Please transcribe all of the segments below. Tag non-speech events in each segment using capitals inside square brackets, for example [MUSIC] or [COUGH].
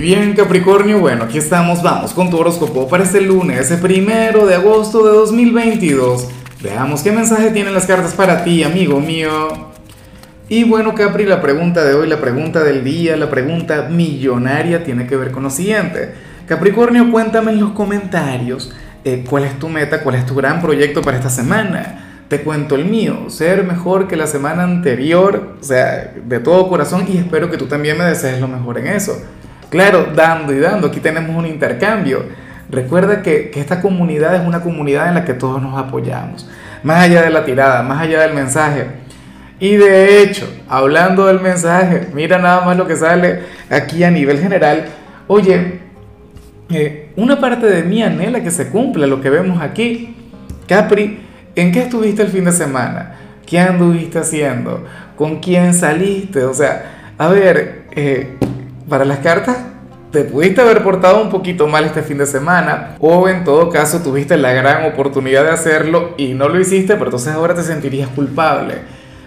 Bien Capricornio, bueno, aquí estamos, vamos con tu horóscopo para este lunes, el primero de agosto de 2022. Veamos qué mensaje tienen las cartas para ti, amigo mío. Y bueno Capri, la pregunta de hoy, la pregunta del día, la pregunta millonaria tiene que ver con lo siguiente. Capricornio, cuéntame en los comentarios eh, cuál es tu meta, cuál es tu gran proyecto para esta semana te cuento el mío, ser mejor que la semana anterior, o sea, de todo corazón y espero que tú también me desees lo mejor en eso. Claro, dando y dando, aquí tenemos un intercambio. Recuerda que, que esta comunidad es una comunidad en la que todos nos apoyamos, más allá de la tirada, más allá del mensaje. Y de hecho, hablando del mensaje, mira nada más lo que sale aquí a nivel general. Oye, eh, una parte de mí anhela que se cumpla lo que vemos aquí. Capri, ¿En qué estuviste el fin de semana? ¿Qué anduviste haciendo? ¿Con quién saliste? O sea, a ver, eh, para las cartas, te pudiste haber portado un poquito mal este fin de semana o en todo caso tuviste la gran oportunidad de hacerlo y no lo hiciste, pero entonces ahora te sentirías culpable.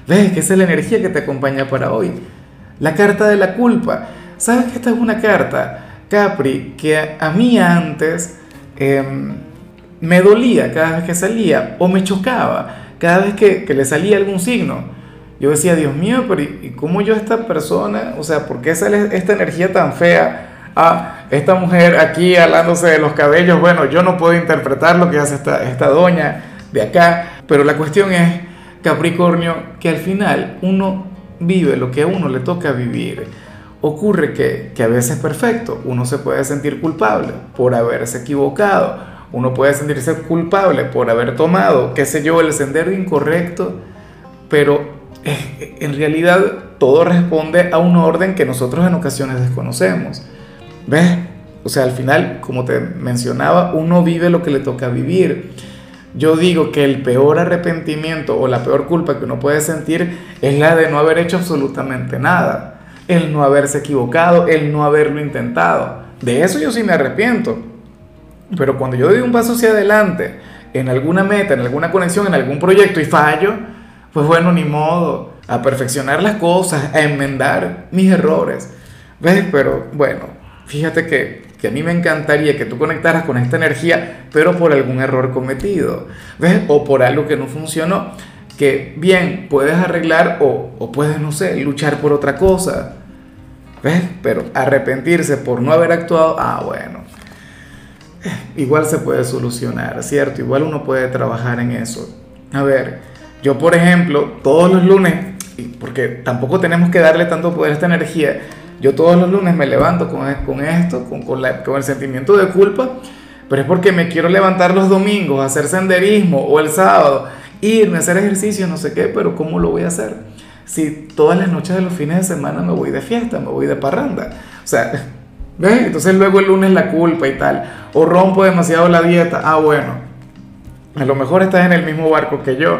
¿Ves que esa es la energía que te acompaña para hoy? La carta de la culpa. ¿Sabes que esta es una carta, Capri, que a mí antes... Eh, me dolía cada vez que salía o me chocaba cada vez que, le salía algún signo. Yo decía, Dios mío, pero ¿y cómo yo esta persona, o sea, por qué sale esta energía tan fea? Ah, esta mujer aquí hablándose de los cabellos, bueno, yo no puedo interpretar lo que hace esta, esta doña de acá, pero la cuestión es, Capricornio, que al final uno vive lo que a uno le toca vivir. Ocurre que, que a veces es perfecto, uno se puede sentir culpable por haberse equivocado, uno puede sentirse culpable por haber tomado, qué sé yo, el sendero incorrecto, pero eh, en realidad todo responde a un orden que nosotros en ocasiones desconocemos. ¿Ves? O sea, al final, como te mencionaba, uno vive lo que le toca vivir. Yo digo que el peor arrepentimiento o la peor culpa que uno puede sentir es la de no haber hecho absolutamente nada, el no haberse equivocado, el no haberlo intentado. De eso yo sí me arrepiento. Pero cuando yo doy un paso hacia adelante, en alguna meta, en alguna conexión, en algún proyecto y fallo, pues bueno, ni modo, a perfeccionar las cosas, a enmendar mis errores. ¿Ves? Pero bueno, fíjate que, que a mí me encantaría que tú conectaras con esta energía, pero por algún error cometido, ¿ves? O por algo que no funcionó, que bien puedes arreglar o, o puedes, no sé, luchar por otra cosa. ¿Ves? Pero arrepentirse por no haber actuado, ah, bueno, igual se puede solucionar, ¿cierto? Igual uno puede trabajar en eso. A ver, yo por ejemplo, todos los lunes, porque tampoco tenemos que darle tanto poder a esta energía, yo todos los lunes me levanto con, con esto, con, con, con el sentimiento de culpa, pero es porque me quiero levantar los domingos, hacer senderismo o el sábado, irme a hacer ejercicio, no sé qué, pero ¿cómo lo voy a hacer? Si todas las noches de los fines de semana me voy de fiesta, me voy de parranda. O sea, [LAUGHS] ¿Ves? Entonces luego el lunes la culpa y tal. O rompo demasiado la dieta. Ah, bueno. A lo mejor estás en el mismo barco que yo.